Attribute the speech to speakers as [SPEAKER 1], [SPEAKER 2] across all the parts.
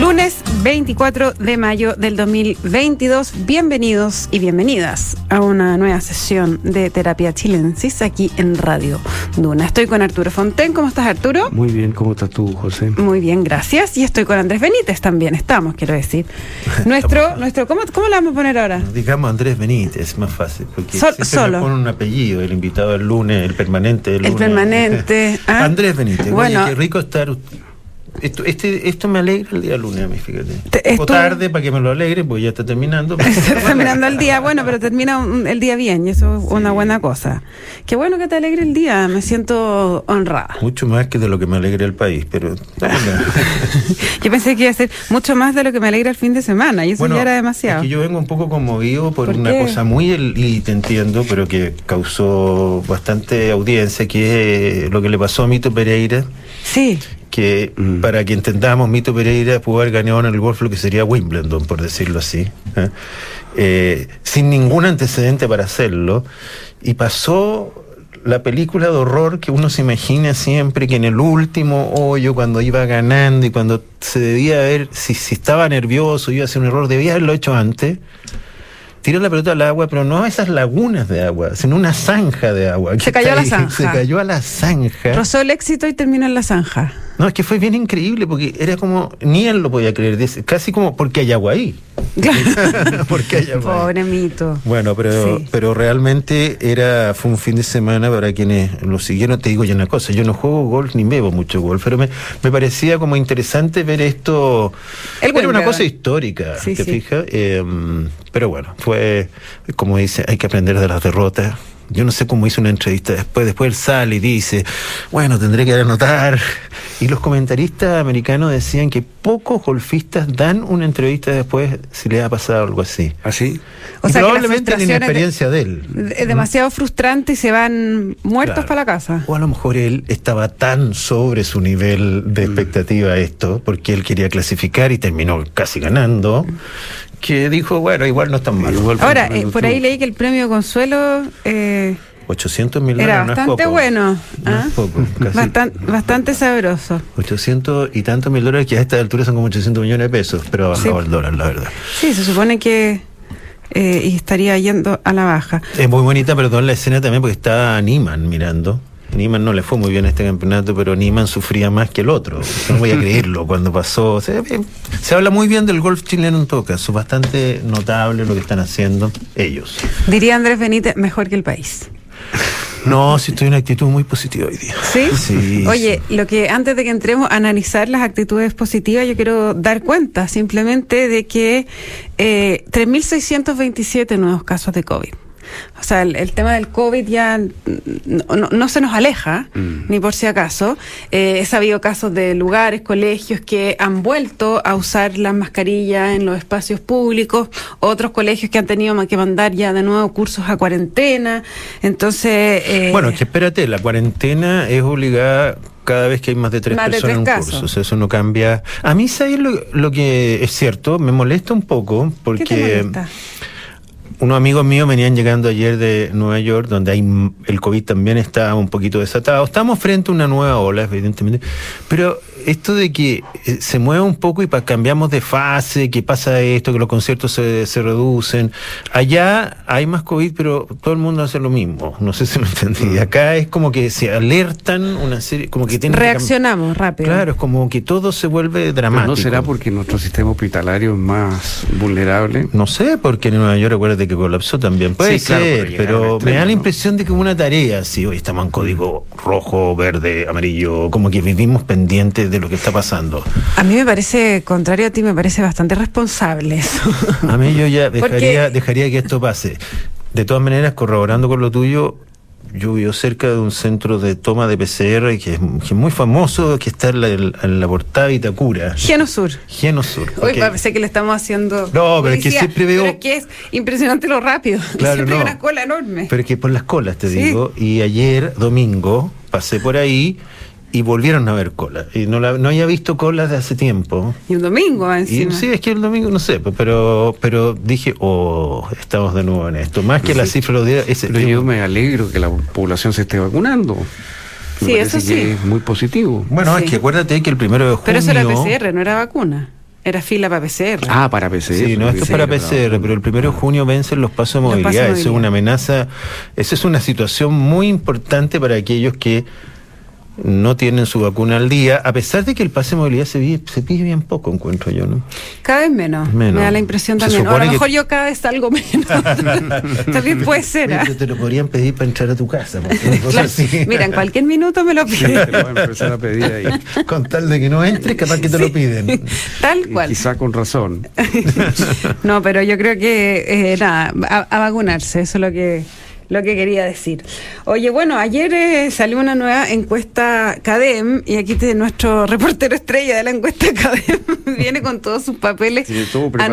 [SPEAKER 1] Lunes 24 de mayo del 2022. Bienvenidos y bienvenidas a una nueva sesión de Terapia Chilensis aquí en Radio Duna. Estoy con Arturo Fonten. ¿Cómo estás, Arturo?
[SPEAKER 2] Muy bien, ¿cómo estás tú, José?
[SPEAKER 1] Muy bien, gracias. Y estoy con Andrés Benítez también. Estamos, quiero decir. Nuestro, nuestro ¿cómo, ¿cómo le vamos a poner ahora?
[SPEAKER 3] Digamos Andrés Benítez, más fácil. Porque
[SPEAKER 1] Sol- solo.
[SPEAKER 3] me pone un apellido, el invitado del lunes, el permanente del
[SPEAKER 1] El
[SPEAKER 3] lunes.
[SPEAKER 1] permanente, ¿ah?
[SPEAKER 3] Andrés Benítez.
[SPEAKER 1] Bueno.
[SPEAKER 3] Oye, qué rico estar. Esto, este, esto me alegra el día lunes a mí, fíjate.
[SPEAKER 1] Te-
[SPEAKER 3] Un poco
[SPEAKER 1] esto-
[SPEAKER 3] tarde para que me lo alegre, pues ya está terminando.
[SPEAKER 1] Está terminando el día, bueno, pero termina un- el día bien y eso es una buena cosa. Qué bueno que te alegre el día, me siento honrada.
[SPEAKER 3] Mucho más que de lo que me alegra el país, pero.
[SPEAKER 1] Yo pensé que iba a ser mucho más de lo que me alegra el fin de semana y eso ya era demasiado.
[SPEAKER 3] Es que yo vengo un poco conmovido por,
[SPEAKER 1] ¿Por
[SPEAKER 3] una
[SPEAKER 1] qué?
[SPEAKER 3] cosa muy, el- y te entiendo, pero que causó bastante audiencia, que es lo que le pasó a Mito Pereira.
[SPEAKER 1] Sí,
[SPEAKER 3] que
[SPEAKER 2] Mm.
[SPEAKER 3] para que entendamos, Mito Pereira pudo haber ganado en el golf lo que sería Wimbledon, por decirlo así, ¿eh? Eh, sin ningún antecedente para hacerlo, y pasó la película de horror que uno se imagina siempre, que en el último hoyo, cuando iba ganando y cuando se debía ver si, si estaba nervioso, iba a hacer un error, debía haberlo hecho antes. Tiró la pelota al agua, pero no a esas lagunas de agua, sino una zanja de agua.
[SPEAKER 1] Se cayó a la zanja.
[SPEAKER 3] Se cayó a la zanja.
[SPEAKER 1] rozó el éxito y terminó en la zanja.
[SPEAKER 3] No, es que fue bien increíble porque era como, ni él lo podía creer, casi como porque hay agua ahí. porque hay agua ahí.
[SPEAKER 1] Pobre mito.
[SPEAKER 3] Bueno, pero,
[SPEAKER 1] Sí.
[SPEAKER 3] pero realmente era, fue un fin de semana para quienes lo siguieron. Te digo ya una cosa, yo no juego golf ni bebo mucho golf, pero me, me parecía como interesante ver esto.
[SPEAKER 1] El
[SPEAKER 3] era una cosa histórica,
[SPEAKER 1] Sí,
[SPEAKER 3] ¿te
[SPEAKER 1] sí.
[SPEAKER 3] fijas? Eh, pero bueno, fue, como dice, hay que aprender de las derrotas. Yo no sé cómo hizo una entrevista después. Después él sale y dice, bueno, tendré que anotar. Y los comentaristas americanos decían que pocos golfistas dan una entrevista después si le ha pasado algo así.
[SPEAKER 2] ¿Así?
[SPEAKER 1] O
[SPEAKER 3] Y
[SPEAKER 1] sea que la
[SPEAKER 3] probablemente la
[SPEAKER 1] es de-
[SPEAKER 3] inexperiencia de, él.
[SPEAKER 1] Es demasiado frustrante y se van muertos
[SPEAKER 3] Claro.
[SPEAKER 1] para la casa.
[SPEAKER 3] O a lo mejor él estaba tan sobre su nivel
[SPEAKER 1] Mm.
[SPEAKER 3] de expectativa a esto, porque él quería clasificar y terminó casi ganando, que dijo, bueno, igual no es tan malo.
[SPEAKER 2] Igual
[SPEAKER 1] Ahora, eh, por ahí leí que el premio Consuelo eh,
[SPEAKER 3] 800 mil
[SPEAKER 1] era
[SPEAKER 3] dólares no es
[SPEAKER 1] bastante
[SPEAKER 3] poco.
[SPEAKER 1] bueno.
[SPEAKER 3] No
[SPEAKER 1] ¿ah?
[SPEAKER 3] es poco, casi.
[SPEAKER 1] Bastan- bastante sabroso.
[SPEAKER 3] 800 y tantos mil dólares que a esta altura son como 800 millones de pesos, pero ha bajado
[SPEAKER 1] Sí.
[SPEAKER 3] el dólar, la verdad.
[SPEAKER 1] Sí, se supone que eh, y estaría yendo a la baja.
[SPEAKER 3] Es muy bonita, perdón, la escena también porque está Niman mirando. Niman no le fue muy bien este campeonato, pero Niman sufría más que el otro. No voy a creerlo cuando pasó. Se, se habla muy bien del golf chileno en todo caso, bastante notable lo que están haciendo ellos.
[SPEAKER 1] Diría Andrés Benítez, mejor que el país.
[SPEAKER 3] No, sí estoy en una actitud muy positiva hoy día.
[SPEAKER 1] ¿Sí?
[SPEAKER 3] Sí.
[SPEAKER 1] Oye, lo que antes de que entremos a analizar las actitudes positivas, yo quiero dar cuenta simplemente de que eh, 3.627 nuevos casos de COVID. O sea, el, el tema del COVID ya no, se nos aleja, ni por si acaso. Eh, he sabido casos de lugares, colegios que han vuelto a usar las mascarillas en los espacios públicos, otros colegios que han tenido que mandar ya de nuevo cursos a cuarentena. Entonces... eh,
[SPEAKER 3] Bueno, es que espérate, la cuarentena es obligada cada vez que hay más de tres
[SPEAKER 1] Más de
[SPEAKER 3] personas en un curso. O sea, eso no cambia. A mí, ¿sabes lo, lo que es cierto? Me molesta un poco
[SPEAKER 1] ¿Qué te
[SPEAKER 3] porque
[SPEAKER 1] molesta?
[SPEAKER 3] Unos amigos míos venían llegando ayer de Nueva York, donde hay el COVID también está un poquito desatado. Estamos frente a una nueva ola, evidentemente. Pero esto de que eh, se mueve un poco y pa- cambiamos de fase, que pasa esto, que los conciertos se, se reducen. Allá hay más COVID, pero todo el mundo hace lo mismo. No sé si me entendí. Acá es como que se alertan una serie, como que tienen que
[SPEAKER 1] Reaccionamos rápido.
[SPEAKER 3] Claro, es como que todo se vuelve
[SPEAKER 2] Pero
[SPEAKER 3] dramático.
[SPEAKER 2] ¿No será porque nuestro sistema hospitalario es más vulnerable?
[SPEAKER 3] No sé, porque en Nueva York acuérdate que colapsó también. Puede
[SPEAKER 2] Sí, claro,
[SPEAKER 3] ser,
[SPEAKER 2] pero
[SPEAKER 3] me da la
[SPEAKER 2] ¿no?
[SPEAKER 3] impresión de que una tarea, si hoy estamos en código rojo, verde, amarillo, como que vivimos pendientes de lo que está pasando.
[SPEAKER 1] A mí me parece, contrario a ti, me parece bastante responsable eso.
[SPEAKER 3] A mí yo ya dejaría, dejaría que esto pase. De todas maneras, corroborando con lo tuyo, yo vivo cerca de un centro de toma de PCR que es, que es muy famoso, que está en la, en la portada de Itacura.
[SPEAKER 1] Genosur.
[SPEAKER 3] Genosur.
[SPEAKER 1] Hoy
[SPEAKER 3] ok.
[SPEAKER 1] parece que le estamos haciendo.
[SPEAKER 3] No, pero es que siempre veo-
[SPEAKER 1] Pero es que es impresionante lo rápido.
[SPEAKER 3] Claro,
[SPEAKER 1] siempre hay
[SPEAKER 3] no.
[SPEAKER 1] una cola enorme.
[SPEAKER 3] Pero es que por las colas, te
[SPEAKER 1] Sí.
[SPEAKER 3] digo. Y ayer, domingo, pasé por ahí y volvieron a ver cola. Y no, la, no había visto colas de hace tiempo.
[SPEAKER 1] Y un domingo
[SPEAKER 3] Y
[SPEAKER 1] encima.
[SPEAKER 3] sí, es que el domingo, no sé, pero pero dije, oh, estamos de nuevo en esto. Más que la cifra lo diera, ese
[SPEAKER 2] Pero yo me alegro que la población se esté vacunando. Me
[SPEAKER 1] Sí, eso sí.
[SPEAKER 2] que es muy positivo.
[SPEAKER 3] Bueno,
[SPEAKER 1] Sí.
[SPEAKER 3] es que acuérdate que el primero de junio.
[SPEAKER 1] Pero eso era PCR, no era vacuna. Era fila para PCR.
[SPEAKER 2] Ah, para PCR.
[SPEAKER 3] Sí, no, esto es para PCR, pero el primero de junio vencen los pasos de
[SPEAKER 1] Los pasos de
[SPEAKER 3] movilidad. Eso es
[SPEAKER 1] movilidad.
[SPEAKER 3] una amenaza, esa es una situación muy importante para aquellos que no tienen su vacuna al día, a pesar de que el pase de movilidad se, pide bien poco, encuentro yo, ¿no?
[SPEAKER 1] Cada vez menos.
[SPEAKER 3] Menos.
[SPEAKER 1] Me da la impresión
[SPEAKER 3] Se
[SPEAKER 1] también. O a lo
[SPEAKER 3] que-
[SPEAKER 1] mejor yo cada vez salgo menos. también puede ser. ¿ah?
[SPEAKER 3] te lo podrían pedir para entrar a tu casa, cosa
[SPEAKER 1] Claro.
[SPEAKER 3] así.
[SPEAKER 1] Mira, en cualquier minuto me lo piden.
[SPEAKER 2] Te lo van a empezar a pedir ahí.
[SPEAKER 3] Con tal de que no entres, capaz que te lo piden.
[SPEAKER 1] Tal
[SPEAKER 2] Y
[SPEAKER 1] cual.
[SPEAKER 2] quizá con razón.
[SPEAKER 1] No, pero yo creo que, eh, nada, a, a vacunarse, eso es lo que, lo que quería decir. Oye, bueno, ayer eh, salió una nueva encuesta CADEM, y aquí te- nuestro reportero estrella de la encuesta CADEM viene con todos sus papeles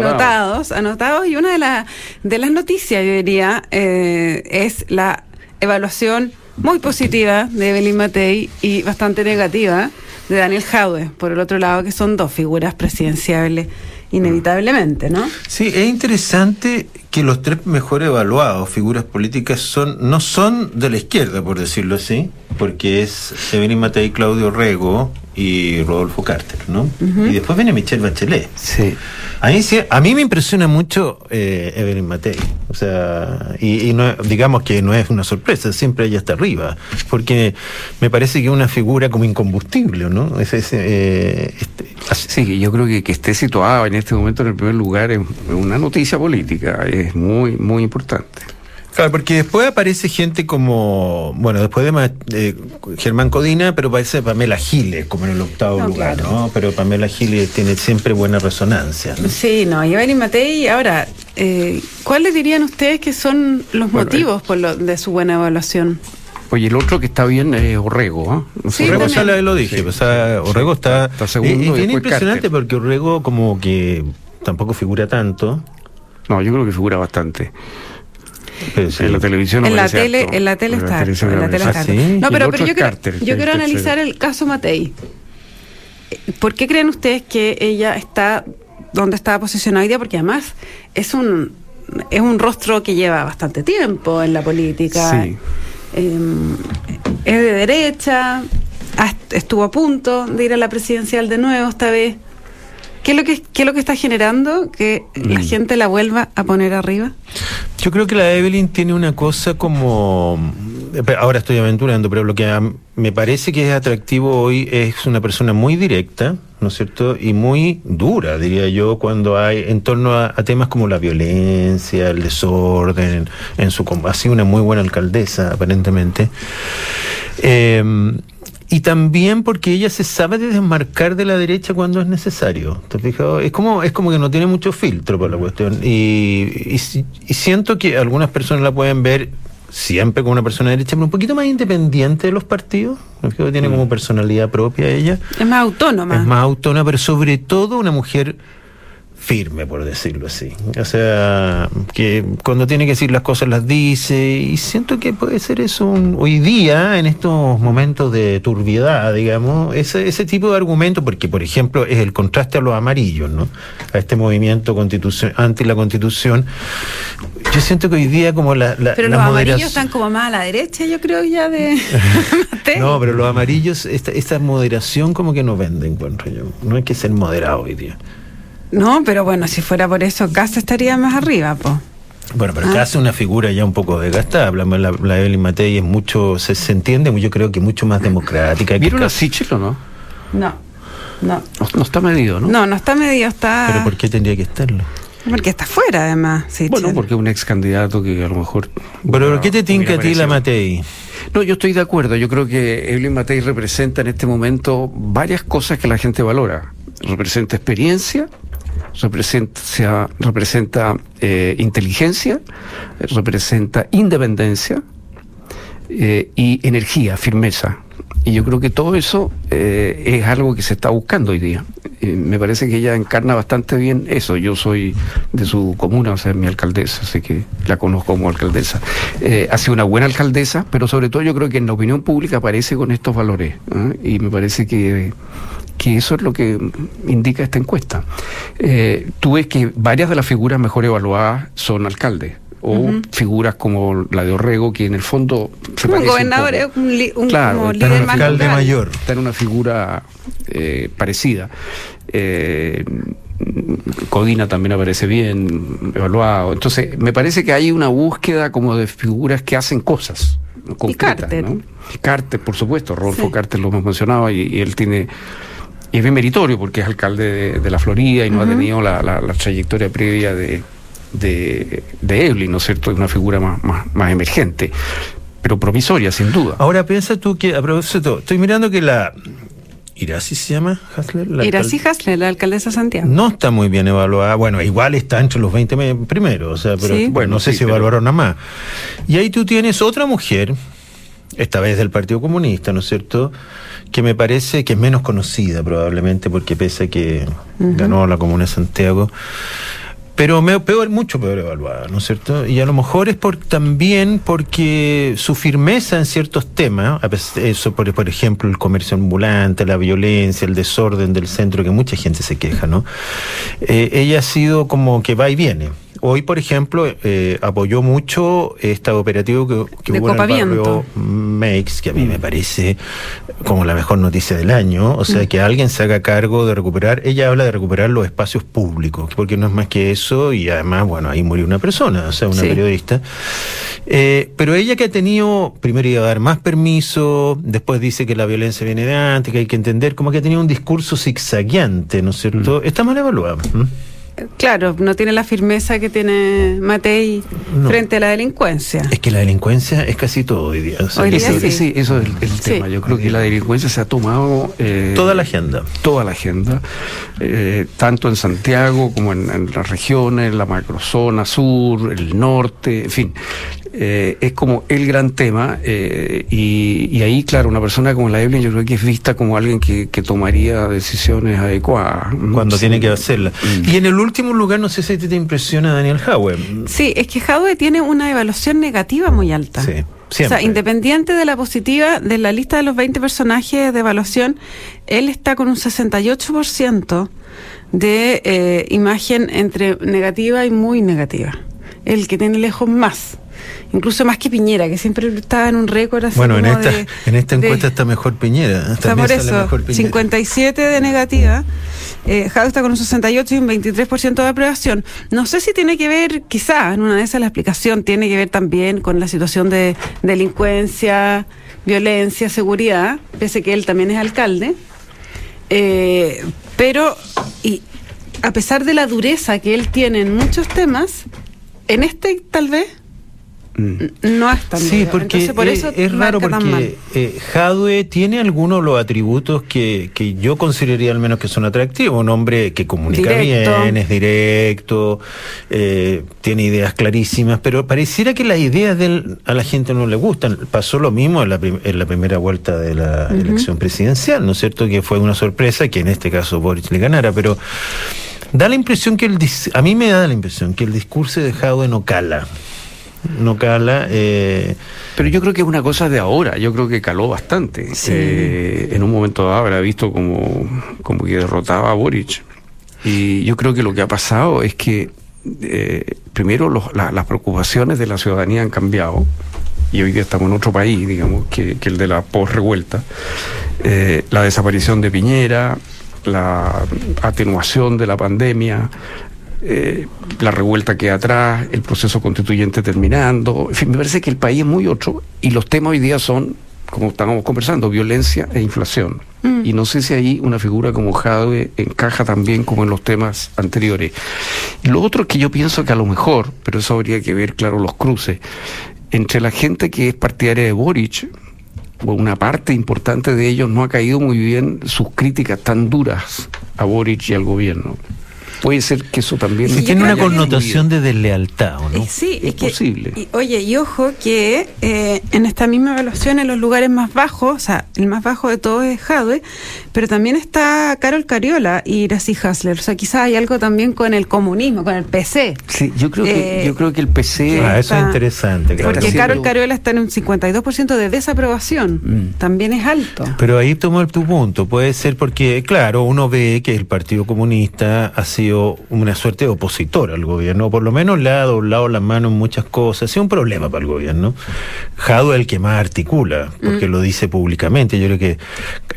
[SPEAKER 1] anotados, anotados, y una de, la- de las noticias, yo diría, eh, es la evaluación muy positiva de Evelyn Matei y bastante negativa de Daniel Jaude, por el otro lado, que son dos figuras presidenciables inevitablemente, ¿no?
[SPEAKER 3] Sí, es interesante que los tres mejor evaluados figuras políticas son no son de la izquierda, por decirlo así, porque es Evelyn Matei, Claudio Rego y Rodolfo Carter, ¿no? Y después viene Michelle Bachelet.
[SPEAKER 2] Sí.
[SPEAKER 3] A mí, sí- a mí me impresiona mucho eh, Evelyn Matei. O sea, y, y no, digamos que no es una sorpresa, siempre ella está arriba. Porque me parece que es una figura como incombustible, ¿no? Es, es, eh, este,
[SPEAKER 2] Sí, que yo creo que que esté situada en este momento en el primer lugar es una noticia política, es muy, muy importante.
[SPEAKER 3] Claro, porque después aparece gente como, bueno, después de eh, Germán Codina, pero parece Pamela Giles como en el octavo
[SPEAKER 1] No,
[SPEAKER 3] lugar,
[SPEAKER 1] claro.
[SPEAKER 3] ¿no? Pero Pamela Giles tiene siempre buena resonancia. ¿no?
[SPEAKER 1] Sí, no, y Evelyn Matei, ahora, eh, ¿cuáles dirían ustedes que son los
[SPEAKER 2] Bueno,
[SPEAKER 1] motivos por lo, de su buena evaluación?
[SPEAKER 2] Oye, el otro que está bien es Orrego. No sé.
[SPEAKER 1] Sí,
[SPEAKER 3] Orrego ya lo, lo dije,
[SPEAKER 2] Sí.
[SPEAKER 3] o sea, Orrego está,
[SPEAKER 2] Está segundo
[SPEAKER 3] y- y
[SPEAKER 2] y
[SPEAKER 3] bien
[SPEAKER 2] después
[SPEAKER 3] impresionante
[SPEAKER 2] Carter.
[SPEAKER 3] porque Orrego como que tampoco figura tanto.
[SPEAKER 2] No, yo creo que figura bastante.
[SPEAKER 3] sí.
[SPEAKER 2] En la televisión no
[SPEAKER 1] en la tele, en la tele está, en la tele está.
[SPEAKER 3] ¿Ah, sí?
[SPEAKER 1] No, pero, pero yo
[SPEAKER 2] es
[SPEAKER 1] quiero, yo
[SPEAKER 2] que
[SPEAKER 1] quiero
[SPEAKER 2] es tercero.
[SPEAKER 1] analizar el caso Matei. ¿Por qué creen ustedes que ella está donde está posicionada hoy día? Porque además es un es un rostro que lleva bastante tiempo en la política.
[SPEAKER 2] Sí.
[SPEAKER 1] Eh, es de derecha, ha- estuvo a punto de ir a la presidencial de nuevo esta vez. ¿Qué es lo que, qué es lo que está generando que la
[SPEAKER 2] Mm.
[SPEAKER 1] gente la vuelva a poner arriba?
[SPEAKER 3] Yo creo que la Evelyn tiene una cosa como. Ahora estoy aventurando, pero lo que me parece que es atractivo hoy es una persona muy directa, ¿no es cierto? Y muy dura, diría yo, cuando hay en torno a, a temas como la violencia, el desorden. En su, ha sido una muy buena alcaldesa, aparentemente. Eh, y también porque ella se sabe de desmarcar de la derecha cuando es necesario. ¿Te has fijado? Es como, es como que no tiene mucho filtro para la cuestión. Y, y y siento que algunas personas la pueden ver siempre como una persona de derecha, pero un poquito más independiente de los partidos. Tiene como personalidad propia ella.
[SPEAKER 1] Es más autónoma.
[SPEAKER 3] Es más autónoma, pero sobre todo una mujer firme, por decirlo así. O sea, que cuando tiene que decir las cosas las dice y siento que puede ser eso un- hoy día, en estos momentos de turbiedad, digamos, ese, ese tipo de argumento, porque por ejemplo es el contraste a los amarillos, ¿no? A este movimiento constitución, anti la constitución. Yo siento que hoy día como la... la
[SPEAKER 1] Pero
[SPEAKER 3] la
[SPEAKER 1] los
[SPEAKER 3] moderación-
[SPEAKER 1] amarillos están como más a la derecha, yo creo ya de.
[SPEAKER 3] No, pero los amarillos, esta, esta moderación como que no vende, encuentro yo. No hay que ser moderado hoy día.
[SPEAKER 1] No, pero bueno, si fuera por eso, Casa estaría más arriba, po.
[SPEAKER 3] Bueno, pero
[SPEAKER 1] Ah.
[SPEAKER 3] hace una figura ya un poco desgastada. Hablamos, la, la Evelyn Matei es mucho, se, se entiende, yo creo que mucho más democrática.
[SPEAKER 2] ¿Vieron a Sichel o no?
[SPEAKER 1] No, no.
[SPEAKER 2] no? no está medido, ¿no?
[SPEAKER 1] No, no está medio, está...
[SPEAKER 3] Pero ¿por qué tendría que estarlo?
[SPEAKER 1] Porque está fuera, además. Sí,
[SPEAKER 2] Bueno, porque es un ex candidato que a lo mejor.
[SPEAKER 3] Pero
[SPEAKER 2] bueno,
[SPEAKER 3] ¿qué te tinca a ti la. Matei?
[SPEAKER 2] No, yo estoy de acuerdo. Yo creo que Evelyn Matei representa en este momento varias cosas que la gente valora. Representa experiencia, representa, representa eh, inteligencia, representa independencia eh, y energía, firmeza. Y yo creo que todo eso eh, es algo que se está buscando hoy día. Eh, me parece que ella encarna bastante bien eso. Yo soy de su comuna, o sea, mi alcaldesa, así que la conozco como alcaldesa. Eh, ha sido una buena alcaldesa, pero sobre todo yo creo que en la opinión pública aparece con estos valores. Y me parece que que eso es lo que indica esta encuesta. Eh, tú ves que varias de las figuras mejor evaluadas son alcaldes o figuras como la de Orrego, que en el fondo se
[SPEAKER 1] un
[SPEAKER 2] parece
[SPEAKER 1] gobernador es un, li- un
[SPEAKER 2] Claro,
[SPEAKER 1] como
[SPEAKER 2] está
[SPEAKER 1] líder
[SPEAKER 2] un
[SPEAKER 1] más
[SPEAKER 3] alcalde mayor.
[SPEAKER 2] Está en una figura eh, parecida. Eh, Codina también aparece bien evaluado. Entonces, me parece que hay una búsqueda como de figuras que hacen cosas concretas.
[SPEAKER 1] Carter.
[SPEAKER 2] ¿no? Carter, por supuesto, Rodolfo
[SPEAKER 1] Sí.
[SPEAKER 2] Carter lo hemos mencionado y, y él tiene. Y es bien meritorio porque es alcalde de, de la Florida y no ha tenido la, la- la trayectoria previa de, de, de Evelyn, ¿no es cierto? Es una figura más, más, más emergente, pero provisoria, sin duda.
[SPEAKER 3] Ahora piensa tú que, a propósito, estoy mirando que la. ¿Irasi se llama Hasler? La alcal-
[SPEAKER 1] Hasler, la alcaldesa de Santiago.
[SPEAKER 3] No está muy bien evaluada. Bueno, igual está entre los 20 me- primeros, o sea, pero
[SPEAKER 1] Sí.
[SPEAKER 3] bueno, no sé
[SPEAKER 2] Sí,
[SPEAKER 3] si
[SPEAKER 2] pero-
[SPEAKER 3] evaluaron a más. Y ahí tú tienes otra mujer, esta vez del Partido Comunista, ¿no es cierto? Que me parece que es menos conocida probablemente porque pese a que ganó la Comuna de Santiago. Pero me, peor, mucho peor evaluada, ¿no es cierto? Y a lo mejor es por, también porque su firmeza en ciertos temas, eso por, por ejemplo el comercio ambulante, la violencia, el desorden del centro, que mucha gente se queja, ¿no? Eh, ella ha sido como que va y viene. Hoy, por ejemplo, eh, apoyó mucho esta operativa que, que
[SPEAKER 1] De
[SPEAKER 3] hubo en el barrio Makes, que a mí me parece como la mejor noticia del año. O sea, que alguien se haga cargo de recuperar. Ella habla de recuperar los espacios públicos, porque no es más que eso. Y además, bueno, ahí murió una persona, o sea, una
[SPEAKER 1] Sí.
[SPEAKER 3] periodista. Eh, pero ella que ha tenido, primero iba a dar más permiso, después dice que la violencia viene de antes, que hay que entender, como que ha tenido un discurso zigzagueante, ¿no es cierto? Está mal evaluado.
[SPEAKER 1] Claro, no tiene la firmeza que tiene Matei
[SPEAKER 3] No.
[SPEAKER 1] frente a la delincuencia.
[SPEAKER 3] Es que la delincuencia es casi todo hoy día. o sea,
[SPEAKER 1] Hoy
[SPEAKER 3] que
[SPEAKER 1] día
[SPEAKER 2] Ese-
[SPEAKER 3] se-
[SPEAKER 1] sí.
[SPEAKER 2] ese- eso es el, el
[SPEAKER 1] Sí.
[SPEAKER 2] tema. Yo creo que la delincuencia se ha tomado. eh,
[SPEAKER 3] Toda la agenda.
[SPEAKER 2] Toda la agenda, eh, tanto en Santiago como en, en las regiones, la macrozona sur, el norte, en fin. Eh, es como el gran tema. eh, y, y ahí, claro, una persona como la Evelyn, yo creo que es vista como alguien que, que tomaría decisiones adecuadas.
[SPEAKER 3] cuando
[SPEAKER 2] Sí.
[SPEAKER 3] tiene que hacerla. Y en el último lugar, no sé si te, impresiona Daniel Hauer.
[SPEAKER 1] Sí, es que Jadwe tiene una evaluación negativa muy alta.
[SPEAKER 3] Sí,
[SPEAKER 1] O
[SPEAKER 3] siempre.
[SPEAKER 1] sea, independiente de la positiva, de la lista de los 20 personajes de evaluación, él está con un 68% de eh, imagen entre negativa y muy negativa. El que tiene lejos más. Incluso más que Piñera, que siempre estaba en un récord así
[SPEAKER 3] Bueno, en esta,
[SPEAKER 1] de-
[SPEAKER 3] en esta
[SPEAKER 1] de-
[SPEAKER 3] encuesta está mejor Piñera.
[SPEAKER 1] Está por eso,
[SPEAKER 3] mejor Piñera.
[SPEAKER 1] 57 de negativa. Eh, Jadwe está con un 68 y un 23% de aprobación. No sé si tiene que ver, quizá, en una de esas la explicación tiene que ver también con la situación de delincuencia, violencia, seguridad, pese que él también es alcalde. Eh, pero, y a pesar de la dureza que él tiene en muchos temas, en este tal vez
[SPEAKER 2] Mm.
[SPEAKER 1] No es tan
[SPEAKER 3] Sí, porque
[SPEAKER 1] Entonces, por
[SPEAKER 3] eh,
[SPEAKER 1] eso
[SPEAKER 3] es raro porque eh, Jadwe tiene algunos de los atributos que, que yo consideraría al menos que son atractivos. Un hombre que comunica
[SPEAKER 1] Directo.
[SPEAKER 3] bien, es directo, eh, tiene ideas clarísimas, pero pareciera que las ideas de él a la gente no le gustan. Pasó lo mismo en la, prim- en la primera vuelta de la elección presidencial, ¿no es cierto? Que fue una sorpresa que en este caso Boris le ganara, pero da la impresión que el dis- a mí me da la impresión que el discurso de Jadwe no cala. No cala. Eh,
[SPEAKER 2] Pero yo creo que es una cosa de ahora, yo creo que caló bastante.
[SPEAKER 1] Sí.
[SPEAKER 2] Eh, en un momento dado habrá visto como, como que derrotaba a Boric. Y yo creo que lo que ha pasado es que, eh, primero, los- la- las preocupaciones de la ciudadanía han cambiado. Y hoy día estamos en otro país, digamos, que, que el de la post-revuelta. La desaparición de Piñera, la atenuación de la pandemia, eh, la revuelta que hay atrás, el proceso constituyente terminando. En fin, me parece que el país es muy otro y los temas hoy día son, como estábamos conversando, violencia e inflación.
[SPEAKER 1] Mm.
[SPEAKER 2] Y no sé si ahí una figura como Jadwe encaja también como en los temas anteriores. Lo otro es que yo pienso que a lo mejor, pero eso habría que ver, claro, los cruces, entre la gente que es partidaria de Boric, o una parte importante de ellos no ha caído muy bien sus críticas tan duras a Boric y al gobierno. Puede ser que eso también...
[SPEAKER 1] Yo
[SPEAKER 3] tiene una connotación de deslealtad, ¿o ¿no?
[SPEAKER 1] Eh, sí,
[SPEAKER 2] Es
[SPEAKER 1] es, que,
[SPEAKER 2] posible.
[SPEAKER 1] y- oye, y ojo que eh, en esta misma evaluación, en los lugares más bajos, o sea, el más bajo de todos es Jadwe, pero también está Carol Cariola y Iracy Hasler. O sea, quizás hay algo también con el comunismo, con el PC.
[SPEAKER 2] Sí, yo creo que
[SPEAKER 1] Eh,
[SPEAKER 2] yo creo que el PC
[SPEAKER 3] Ah, eso es interesante. claro.
[SPEAKER 1] Porque Carol Cariola está en un 52% de desaprobación.
[SPEAKER 2] Mm.
[SPEAKER 1] También es alto.
[SPEAKER 3] Pero ahí tomo tu punto. Puede ser porque, claro, uno ve que el Partido Comunista ha sido sido una suerte de opositor al gobierno, por lo menos le ha doblado las manos en muchas cosas. Ha sido un problema para el gobierno. Jado es el que más articula, porque
[SPEAKER 1] Mm.
[SPEAKER 3] lo dice públicamente. Yo creo que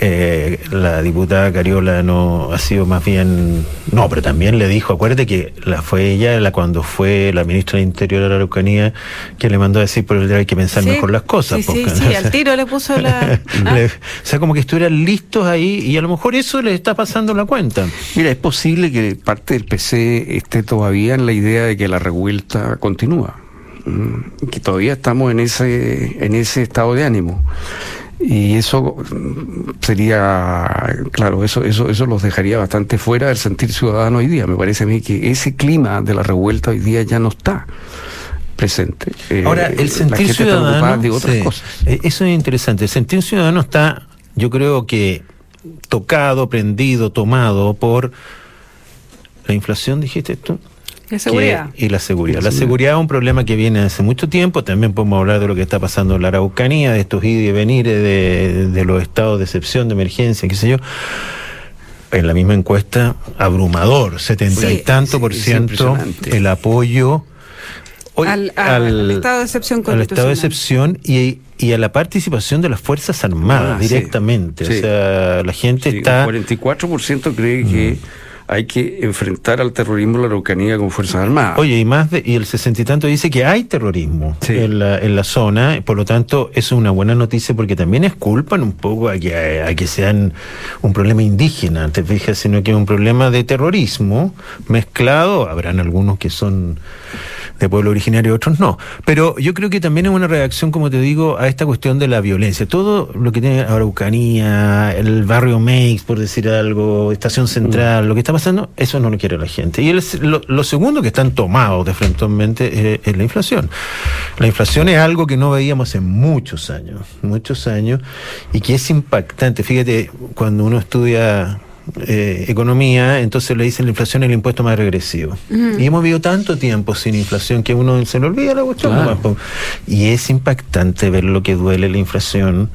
[SPEAKER 3] eh, la diputada Cariola no ha sido más bien. No, pero también le dijo, acuérdate que la fue ella la cuando fue la ministra del Interior de la Araucanía que le mandó a decir por el hay que pensar
[SPEAKER 1] Sí,
[SPEAKER 3] mejor las cosas.
[SPEAKER 1] Sí, sí, sí, al tiro le puso la. ¿ah?
[SPEAKER 3] Le- o sea, como que estuvieran listos ahí y a lo mejor eso les está pasando la cuenta.
[SPEAKER 2] Mira, es posible que parte del PC esté todavía en la idea de que la revuelta continúa, que todavía estamos en ese, en ese estado de ánimo. Y eso sería, claro, eso, eso, eso los dejaría bastante fuera del sentir ciudadano hoy día. Me parece a mí que ese clima de la revuelta hoy día ya no está presente. Eh,
[SPEAKER 3] Ahora, el sentir ciudadano,
[SPEAKER 2] de otras
[SPEAKER 3] sí,
[SPEAKER 2] cosas.
[SPEAKER 3] eh, eso es interesante. El sentir ciudadano está, yo creo que tocado, prendido, tomado por la inflación, dijiste tú.
[SPEAKER 1] La seguridad.
[SPEAKER 3] Que- y la seguridad.
[SPEAKER 2] La seguridad.
[SPEAKER 3] es un problema que viene hace mucho tiempo. También podemos hablar de lo que está pasando en la Araucanía, de estos ir y venires, de, de los estados de excepción, de emergencia, qué sé yo. En la misma encuesta, abrumador, setenta y
[SPEAKER 1] Sí,
[SPEAKER 3] tanto
[SPEAKER 2] sí,
[SPEAKER 3] por ciento el apoyo hoy
[SPEAKER 1] Al- al- al estado de excepción
[SPEAKER 3] al estado de excepción y, y a la participación de las Fuerzas Armadas
[SPEAKER 2] Ah,
[SPEAKER 3] directamente.
[SPEAKER 2] Sí.
[SPEAKER 3] O sea, la gente
[SPEAKER 2] Sí,
[SPEAKER 3] está...
[SPEAKER 2] Un 44% cree que hay que enfrentar al terrorismo la Araucanía con Fuerzas Armadas.
[SPEAKER 3] Oye, y más de, y el sesenta y tanto dice que hay terrorismo
[SPEAKER 2] Sí.
[SPEAKER 3] en, la, en la zona, por lo tanto, eso es una buena noticia porque también es culpan un poco a que, a que sean un problema indígena, te fijas, sino que es un problema de terrorismo mezclado, habrán algunos que son de pueblo originario otros no. Pero yo creo que también es una reacción, como te digo, a esta cuestión de la violencia. Todo lo que tiene Araucanía, el barrio Meix, por decir algo, Estación Central, lo que está pasando, eso no lo quiere la gente. Y el- lo, lo segundo que están tomados de frontalmente es, es la inflación. La inflación es algo que no veíamos hace muchos años, muchos años, y que es impactante. Fíjate, cuando uno estudia eh, economía, entonces le dicen la inflación es el impuesto más regresivo. Y hemos vivido tanto tiempo sin inflación que uno se le olvida la cuestión.
[SPEAKER 2] Claro.
[SPEAKER 3] Y es impactante ver lo que duele la inflación.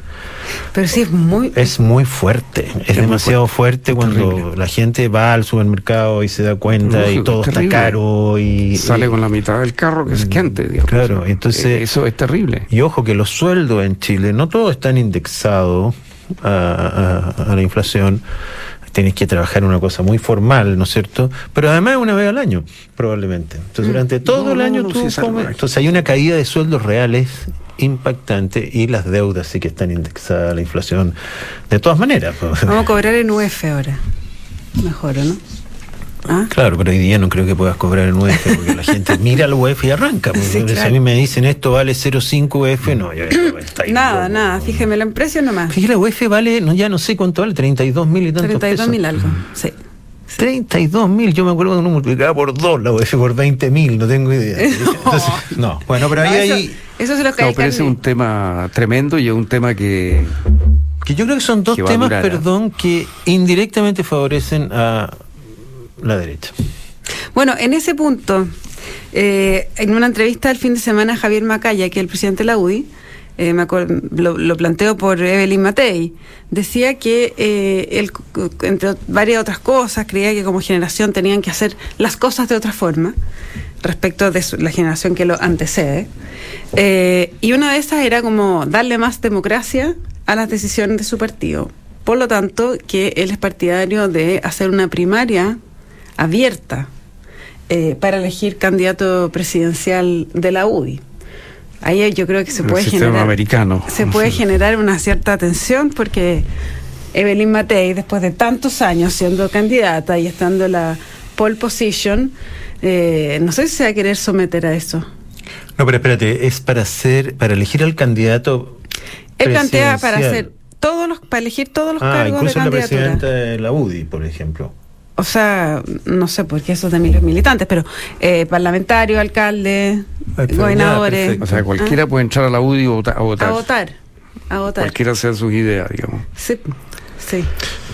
[SPEAKER 1] Pero sí es muy.
[SPEAKER 3] Es muy fuerte, es, demasiado fuerte,
[SPEAKER 2] Es
[SPEAKER 3] cuando
[SPEAKER 2] terrible.
[SPEAKER 3] la gente va al supermercado y se da cuenta y todo
[SPEAKER 2] es
[SPEAKER 3] está
[SPEAKER 2] terrible.
[SPEAKER 3] caro y
[SPEAKER 2] Sale
[SPEAKER 3] y-
[SPEAKER 2] con la mitad del carro que es que antes, digamos.
[SPEAKER 3] Claro, entonces-
[SPEAKER 2] Eh, Eso es terrible.
[SPEAKER 3] Y ojo que los sueldos en Chile no todos están indexados a, a- a la inflación. Tienes que trabajar una cosa muy formal, ¿no es cierto? Pero además una vez al año, probablemente. Entonces durante todo
[SPEAKER 2] No,
[SPEAKER 3] el
[SPEAKER 2] no,
[SPEAKER 3] año
[SPEAKER 2] no,
[SPEAKER 3] tú comes-
[SPEAKER 2] más.
[SPEAKER 3] Entonces hay una caída de sueldos reales impactante y las deudas sí que están indexadas a la inflación de todas maneras.
[SPEAKER 1] Vamos a cobrar en UF ahora. Mejor, ¿o no? ¿Ah?
[SPEAKER 3] Claro, pero hoy día no creo que puedas cobrar en UF porque la gente mira al UF y arranca. porque
[SPEAKER 1] Sí,
[SPEAKER 3] Si
[SPEAKER 1] claro.
[SPEAKER 3] a mí me dicen esto vale 0,5 UF, no, yo está ahí
[SPEAKER 1] Nada,
[SPEAKER 3] loco.
[SPEAKER 1] nada. Fíjeme en precio nomás.
[SPEAKER 3] Fíjate, la UF vale, no, ya no sé cuánto vale, 32 mil y tantos
[SPEAKER 1] 32 mil algo. Sí.
[SPEAKER 3] 32 mil, yo me acuerdo cuando uno multiplicaba por dos la UF por 20 mil, no tengo idea. Entonces, no, bueno, pero ahí
[SPEAKER 1] No, eso,
[SPEAKER 3] hay...
[SPEAKER 1] eso se lo cae
[SPEAKER 2] No,
[SPEAKER 1] el
[SPEAKER 2] pero ese es un tema tremendo y es un tema que
[SPEAKER 3] Que yo creo que son dos
[SPEAKER 2] Que
[SPEAKER 3] temas,
[SPEAKER 2] ¿eh?
[SPEAKER 3] perdón, que indirectamente favorecen a la derecha.
[SPEAKER 1] Bueno, en ese punto, eh, en una entrevista el fin de semana, Javier Macaya, que es el presidente de la UDI, eh, me acuer- lo, lo planteó por Evelyn Matei, decía que eh, él, entre varias otras cosas, creía que como generación tenían que hacer las cosas de otra forma respecto de su- la generación que lo antecede. Y una de esas era como darle más democracia a las decisiones de su partido. Por lo tanto, que él es partidario de hacer una primaria abierta eh, para elegir candidato presidencial de la UDI. Ahí yo creo que se puede
[SPEAKER 2] sistema
[SPEAKER 1] generar
[SPEAKER 2] americano.
[SPEAKER 1] se puede generar una cierta tensión porque Evelyn Matei después de tantos años siendo candidata y estando en la pole position eh, no sé si se va a querer someter a eso.
[SPEAKER 3] No, pero espérate, es para hacer, para elegir al candidato.
[SPEAKER 1] Él plantea para hacer todos los para elegir todos los
[SPEAKER 3] Ah,
[SPEAKER 1] cargos de
[SPEAKER 3] incluso la
[SPEAKER 1] candidatura.
[SPEAKER 3] presidenta de la UDI, por ejemplo.
[SPEAKER 1] O sea, no sé, porque eso también los militantes, pero eh, parlamentario, alcalde,
[SPEAKER 3] Ah, pero ya,
[SPEAKER 1] gobernadores.
[SPEAKER 2] O sea, cualquiera puede entrar a la UDI y vota- a
[SPEAKER 1] Ah,
[SPEAKER 2] votar.
[SPEAKER 1] a votar. A votar.
[SPEAKER 2] Cualquiera sea sus ideas, digamos.
[SPEAKER 1] Sí, sí.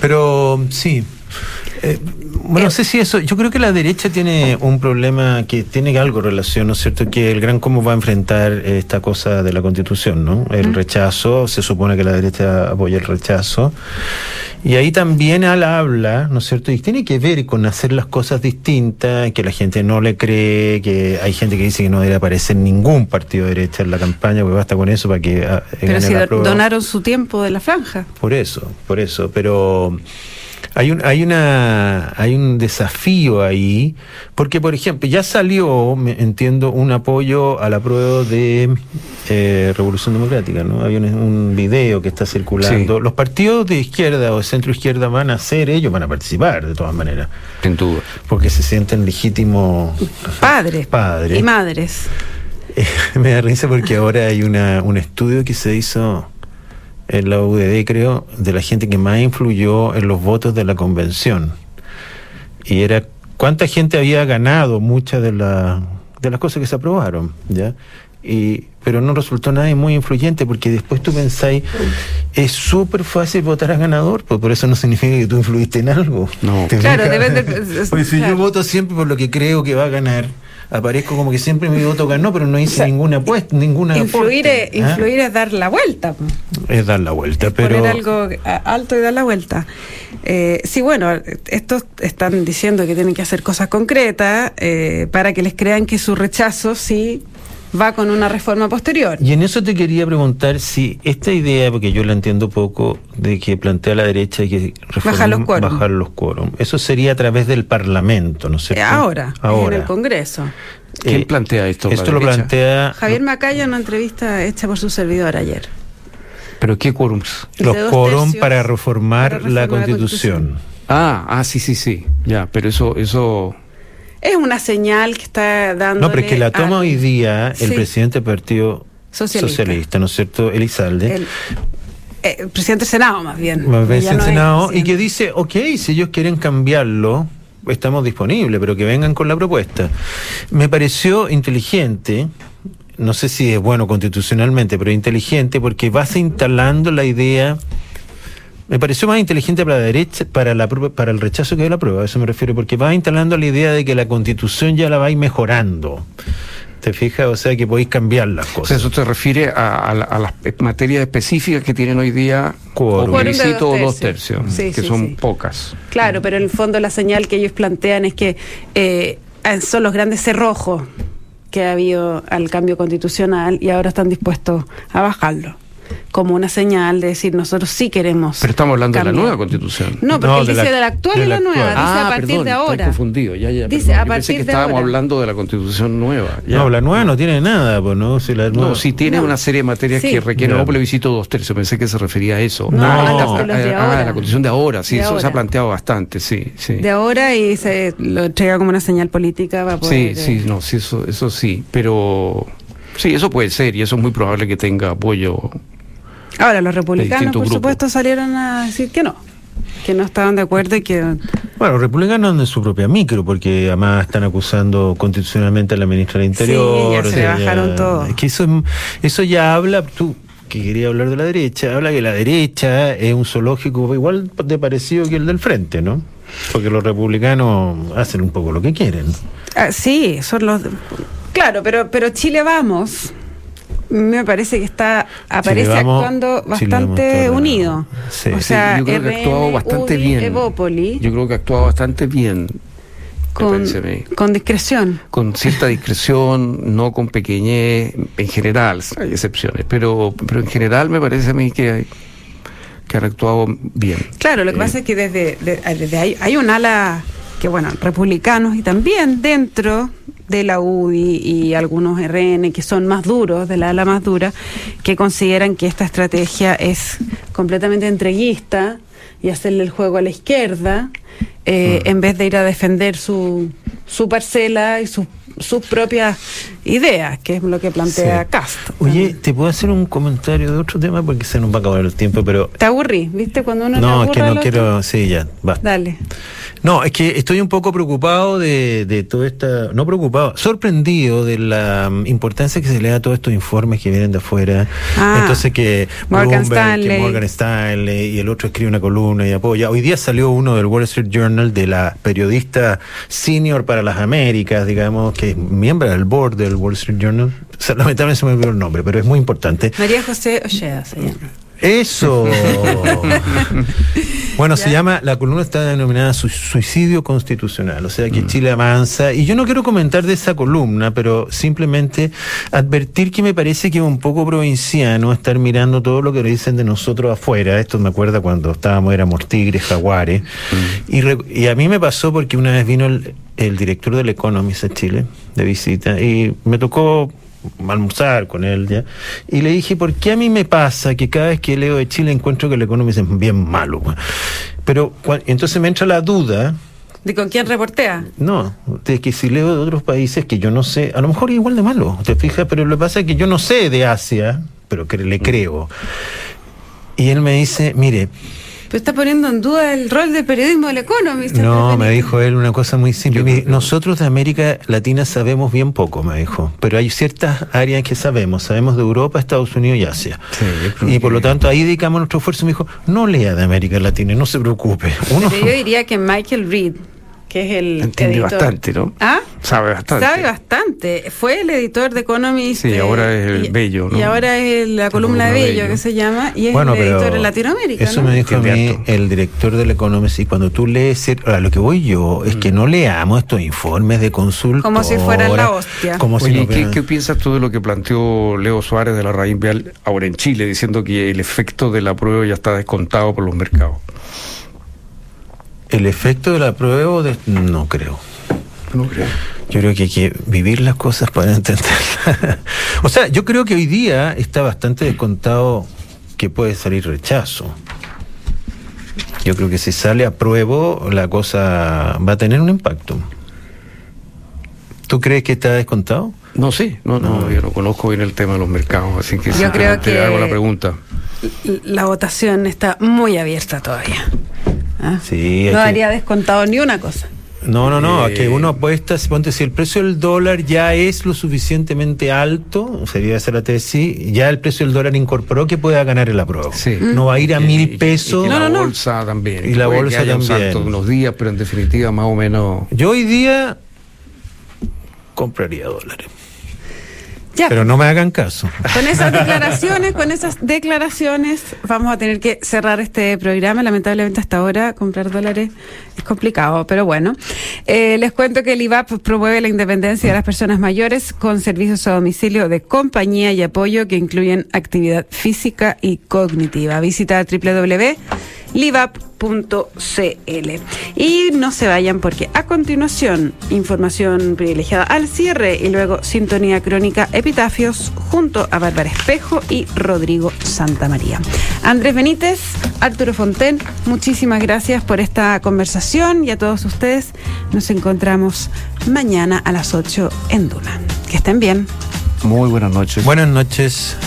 [SPEAKER 3] Pero sí. Eh, bueno,
[SPEAKER 1] Eh.
[SPEAKER 3] no sé si eso. Yo creo que la derecha tiene un problema que tiene algo relación, ¿no es cierto? Que el gran cómo va a enfrentar esta cosa de la constitución, ¿no? El rechazo, se supone que la derecha apoya el rechazo. Y ahí también al habla, ¿no es cierto? Y tiene que ver con hacer las cosas distintas, que la gente no le cree, que hay gente que dice que no debe aparecer ningún partido de derecha en la campaña, porque basta con eso para que ah,
[SPEAKER 1] Pero si donaron su tiempo de la franja.
[SPEAKER 3] Por eso, por eso. Pero hay un, hay una, hay un desafío ahí, porque por ejemplo, ya salió, me- entiendo, un apoyo a la prueba de eh, Revolución Democrática, ¿no? Hay un, un video que está circulando.
[SPEAKER 2] Sí.
[SPEAKER 3] Los partidos de izquierda o de centro izquierda van a hacer, ellos van a participar de todas maneras,
[SPEAKER 2] Sin duda.
[SPEAKER 3] porque se sienten legítimos
[SPEAKER 1] Padres,
[SPEAKER 3] Padres.
[SPEAKER 1] y madres.
[SPEAKER 3] eh, me da risa porque ahora hay una, un estudio que se hizo en la UDD, creo, de la gente que más influyó en los votos de la convención. Y era cuánta gente había ganado muchas de, la- de las cosas que se aprobaron, ¿ya? Y, pero no resultó nadie muy influyente porque después tú pensáis, es súper fácil votar a ganador, pues por eso no significa que tú influiste en algo.
[SPEAKER 2] No.
[SPEAKER 3] ¿Te
[SPEAKER 1] Claro,
[SPEAKER 3] fijas?
[SPEAKER 1] debe de-
[SPEAKER 3] Porque si
[SPEAKER 1] claro.
[SPEAKER 3] yo voto siempre por lo que creo que va a ganar, aparezco como que siempre mi voto ganó, pero no hice
[SPEAKER 1] O sea,
[SPEAKER 3] ninguna apuesta, ninguna
[SPEAKER 1] Influir,
[SPEAKER 3] aporte,
[SPEAKER 1] es,
[SPEAKER 3] ¿ah?
[SPEAKER 1] influir es dar la vuelta.
[SPEAKER 3] Es dar la vuelta, pero
[SPEAKER 1] Poner algo alto y dar la vuelta. Eh, sí, bueno, estos están diciendo que tienen que hacer cosas concretas eh, para que les crean que su rechazo sí va con una reforma posterior.
[SPEAKER 3] Y en eso te quería preguntar si esta idea, porque yo la entiendo poco, de que plantea la derecha y que
[SPEAKER 1] Bajar los quórum.
[SPEAKER 3] bajar los quórum, eso sería a través del Parlamento, ¿no es cierto?
[SPEAKER 1] ahora,
[SPEAKER 3] ahora.
[SPEAKER 1] en el Congreso.
[SPEAKER 2] ¿Quién
[SPEAKER 3] Eh,
[SPEAKER 2] plantea esto?
[SPEAKER 3] Esto lo
[SPEAKER 2] derecha?
[SPEAKER 3] plantea
[SPEAKER 1] Javier Macaya en una entrevista hecha por su servidor ayer.
[SPEAKER 2] ¿Pero qué quórums?
[SPEAKER 3] los quórum para reformar,
[SPEAKER 1] para reformar
[SPEAKER 3] la
[SPEAKER 1] la
[SPEAKER 3] Constitución.
[SPEAKER 2] Ah, ah, sí, sí, sí. Ya, pero eso, eso.
[SPEAKER 1] Es una señal que está dando.
[SPEAKER 3] No, pero es que la toma hoy día el
[SPEAKER 1] Sí.
[SPEAKER 3] presidente del Partido
[SPEAKER 1] Socialista.
[SPEAKER 3] Socialista, ¿no es cierto? Elizalde.
[SPEAKER 1] El, eh, presidente del Senado, más bien.
[SPEAKER 3] Más veces
[SPEAKER 1] Ya
[SPEAKER 3] en
[SPEAKER 1] no
[SPEAKER 3] Senado, y que dice, ok, si ellos quieren cambiarlo, estamos disponibles, pero que vengan con la propuesta. Me pareció inteligente, no sé si es bueno constitucionalmente, pero inteligente porque vas instalando la idea. Me pareció más inteligente para la derecha, para la para el rechazo que de la prueba, a eso me refiero, porque vas instalando la idea de que la constitución ya la vais mejorando. ¿Te fijas? O sea que podéis cambiar las
[SPEAKER 2] O sea,
[SPEAKER 3] cosas.
[SPEAKER 2] eso te refiere a, a la- a las materias específicas que tienen hoy día
[SPEAKER 3] Quórum.
[SPEAKER 2] o plebiscito
[SPEAKER 1] dos
[SPEAKER 2] dos
[SPEAKER 1] tercios.
[SPEAKER 2] tercios,
[SPEAKER 1] Sí,
[SPEAKER 2] que
[SPEAKER 1] sí,
[SPEAKER 2] son
[SPEAKER 1] sí.
[SPEAKER 2] pocas.
[SPEAKER 1] Claro, pero en el fondo la señal que ellos plantean es que eh, son los grandes cerrojos que ha habido al cambio constitucional y ahora están dispuestos a bajarlo. Como una señal de decir, nosotros sí queremos.
[SPEAKER 2] Pero estamos hablando de la
[SPEAKER 1] cambiar.
[SPEAKER 2] nueva constitución.
[SPEAKER 1] No, porque
[SPEAKER 3] No,
[SPEAKER 1] él
[SPEAKER 3] de
[SPEAKER 1] dice
[SPEAKER 3] la-
[SPEAKER 1] de la actual
[SPEAKER 3] de
[SPEAKER 1] y
[SPEAKER 3] la
[SPEAKER 1] la nueva.
[SPEAKER 3] actual.
[SPEAKER 1] Dice
[SPEAKER 2] ah,
[SPEAKER 1] a partir
[SPEAKER 2] perdón,
[SPEAKER 1] de
[SPEAKER 2] estoy
[SPEAKER 1] ahora.
[SPEAKER 2] confundido. Ya, ya,
[SPEAKER 1] Dice
[SPEAKER 2] perdón.
[SPEAKER 1] a
[SPEAKER 2] Yo
[SPEAKER 1] partir
[SPEAKER 2] pensé que
[SPEAKER 1] de
[SPEAKER 2] estábamos
[SPEAKER 1] ahora.
[SPEAKER 2] hablando de la constitución nueva. Ya.
[SPEAKER 3] No, la nueva no tiene nada, pues no, si la nueva-
[SPEAKER 2] No, sí tiene
[SPEAKER 1] No.
[SPEAKER 2] una serie de materias
[SPEAKER 1] Sí.
[SPEAKER 2] que requieren un plebiscito dos tercios. Pensé que se refería a eso.
[SPEAKER 1] No,
[SPEAKER 3] No.
[SPEAKER 1] de de
[SPEAKER 2] ah,
[SPEAKER 1] ahora.
[SPEAKER 2] la constitución de ahora, sí,
[SPEAKER 1] De
[SPEAKER 2] eso se
[SPEAKER 1] ahora.
[SPEAKER 2] ha planteado bastante, sí, sí.
[SPEAKER 1] De ahora y se lo entrega como una señal política para
[SPEAKER 2] Sí,
[SPEAKER 1] poder.
[SPEAKER 2] sí,
[SPEAKER 1] eh,
[SPEAKER 2] no, sí, eso, eso sí, pero sí, eso puede ser y eso es muy probable que tenga apoyo.
[SPEAKER 1] Ahora, los republicanos, por supuesto, salieron a decir que no. Que no estaban de acuerdo y que.
[SPEAKER 3] Bueno, los republicanos andan en su propia micro, porque además están acusando constitucionalmente a la ministra del Interior.
[SPEAKER 1] Sí, ya se bajaron todo.
[SPEAKER 3] Es que eso, eso ya habla, tú que quería hablar de la derecha, habla que la derecha es un zoológico igual de parecido que el del frente, ¿no? Porque los republicanos hacen un poco lo que quieren.
[SPEAKER 1] Ah, sí, son los. Claro, pero, pero Chile Vamos. Me parece que está aparece
[SPEAKER 3] Chile Vamos-
[SPEAKER 1] actuando bastante
[SPEAKER 3] ordenado.
[SPEAKER 1] unido.
[SPEAKER 3] Sí.
[SPEAKER 1] o
[SPEAKER 3] Sí,
[SPEAKER 1] sea,
[SPEAKER 2] yo creo que ha
[SPEAKER 1] RN,
[SPEAKER 2] actuado bastante
[SPEAKER 1] UDI,
[SPEAKER 2] bien.
[SPEAKER 1] Evópoli,
[SPEAKER 2] Yo creo que ha actuado bastante bien,
[SPEAKER 1] con, con discreción.
[SPEAKER 2] Con cierta discreción, no con pequeñez, en general, hay excepciones, pero, pero en general me parece a mí que, hay- que han actuado bien.
[SPEAKER 1] Claro, lo que
[SPEAKER 2] Eh,
[SPEAKER 1] pasa es que desde, de- desde ahí hay un ala que, bueno, republicanos y también dentro de la UDI y algunos RN que son más duros, de la ala más dura, que consideran que esta estrategia es completamente entreguista y hacerle el juego a la izquierda, eh,
[SPEAKER 2] Mm.
[SPEAKER 1] en vez de ir a defender su, su parcela y sus sus propias ideas, que es lo que plantea
[SPEAKER 3] Sí.
[SPEAKER 1] Cast.
[SPEAKER 3] Oye, ¿te puedo hacer un comentario de otro tema? Porque se nos va a acabar el tiempo, pero...
[SPEAKER 1] Te aburrí, ¿viste? Cuando uno
[SPEAKER 3] No, es que no
[SPEAKER 1] otro-
[SPEAKER 3] quiero... Sí, ya, basta.
[SPEAKER 1] Dale.
[SPEAKER 3] No, es que estoy un poco preocupado de, de toda esta, no preocupado, sorprendido de la mm, importancia que se le da a todos estos informes que vienen de afuera.
[SPEAKER 1] Ah,
[SPEAKER 3] Entonces que
[SPEAKER 1] Morgan
[SPEAKER 3] Bloomberg, que
[SPEAKER 1] Stanley.
[SPEAKER 3] Morgan Stanley y el otro escribe una columna y apoya. Hoy día salió uno del Wall Street Journal de la periodista senior para las Américas, digamos, que es miembro del board del Wall Street Journal. O sea, lamentablemente se me olvidó el nombre, pero es muy importante.
[SPEAKER 1] María José Ojeda se llama.
[SPEAKER 3] Eso. bueno, se llama, la columna está denominada suicidio constitucional, o sea que mm. Chile avanza. Y yo no quiero comentar de esa columna, pero simplemente advertir que me parece que es un poco provinciano estar mirando todo lo que dicen de nosotros afuera. Esto me acuerda cuando estábamos, éramos tigres, jaguares. Mm. Y, a mí me pasó porque una vez vino el, el director del Economist a Chile de visita y me tocó almorzar con él ya y le dije ¿por qué a mí me pasa que cada vez que leo de Chile encuentro que el Economist es bien malo? Pero entonces me entra la duda
[SPEAKER 1] ¿De con quién reportea?
[SPEAKER 3] No, de que si leo de otros países que yo no sé, a lo mejor es igual de malo, ¿te fijas? Pero lo que pasa es que yo no sé de Asia, pero que le creo. Y él me dice, mire,
[SPEAKER 1] está poniendo en duda el rol del periodismo del Economist.
[SPEAKER 3] No, me dijo él una cosa muy simple. nosotros de América Latina sabemos bien poco, me dijo, pero hay ciertas áreas que sabemos. Sabemos de Europa, Estados Unidos y Asia. y por lo tanto ahí dedicamos nuestro esfuerzo. Me dijo, no lea de América Latina, no se preocupe.
[SPEAKER 1] Uno... yo diría que Michael Reed que es el
[SPEAKER 2] Entiende bastante, ¿no?
[SPEAKER 1] ¿Ah?
[SPEAKER 2] Sabe bastante.
[SPEAKER 1] Sabe bastante. Fue el editor de Economist.
[SPEAKER 2] Sí, ahora es el Bello, ¿no?
[SPEAKER 1] Y ahora es la, columna, de Bello, que se llama, y es el editor en Latinoamérica.
[SPEAKER 3] Eso me dijo a mí el director del Economist, y cuando tú lees, ahora lo que voy yo es que mm. no leamos estos informes de consulta.
[SPEAKER 1] Como si fueran la hostia.
[SPEAKER 2] Como Oye, ¿qué, ¿qué, piensas tú de lo que planteó Leo Suárez de la Raíz Vial ahora en Chile, diciendo que el efecto de la prueba ya está descontado por los mercados?
[SPEAKER 3] El efecto de la prueba, de... no creo.
[SPEAKER 2] No creo.
[SPEAKER 3] Yo creo que hay que vivir las cosas para entenderlas. o sea, yo creo que hoy día está bastante descontado que puede salir rechazo. Yo creo que si sale a prueba, la cosa va a tener un impacto. ¿Tú crees que está descontado?
[SPEAKER 2] No, sí, no, no, yo no conozco bien el tema de los mercados, así que
[SPEAKER 1] yo creo que
[SPEAKER 2] hago la pregunta.
[SPEAKER 1] La votación está muy abierta todavía.
[SPEAKER 3] ¿Ah? Sí,
[SPEAKER 1] no habría descontado ni una cosa.
[SPEAKER 3] No, no, no, que uno apuesta, ponte, si el precio del dólar ya es lo suficientemente alto, sería esa la tesis, ya el precio del dólar incorporó que pueda ganar el apruebo. No va a ir a mil pesos.
[SPEAKER 2] Y, la bolsa también.
[SPEAKER 3] Y la bolsa también.
[SPEAKER 2] unos días, pero en definitiva más o menos.
[SPEAKER 3] Yo hoy día compraría dólares. Pero no me hagan caso.
[SPEAKER 1] Con esas declaraciones, con esas declaraciones, vamos a tener que cerrar este programa. Lamentablemente hasta ahora comprar dólares es complicado, pero bueno. Eh, les cuento que el IVAP promueve la independencia de las personas mayores con servicios a domicilio de compañía y apoyo que incluyen actividad física y cognitiva. Visita www livap.cl. Y no se vayan porque a continuación, información privilegiada al cierre y luego sintonía crónica epitafios junto a Bárbara Espejo y Rodrigo Santamaría. Andrés Benítez, Arturo Fonten, muchísimas gracias por esta conversación y a todos ustedes nos encontramos mañana a las 8 en Duna. Que estén bien.
[SPEAKER 2] Muy buenas noches.
[SPEAKER 3] Buenas noches.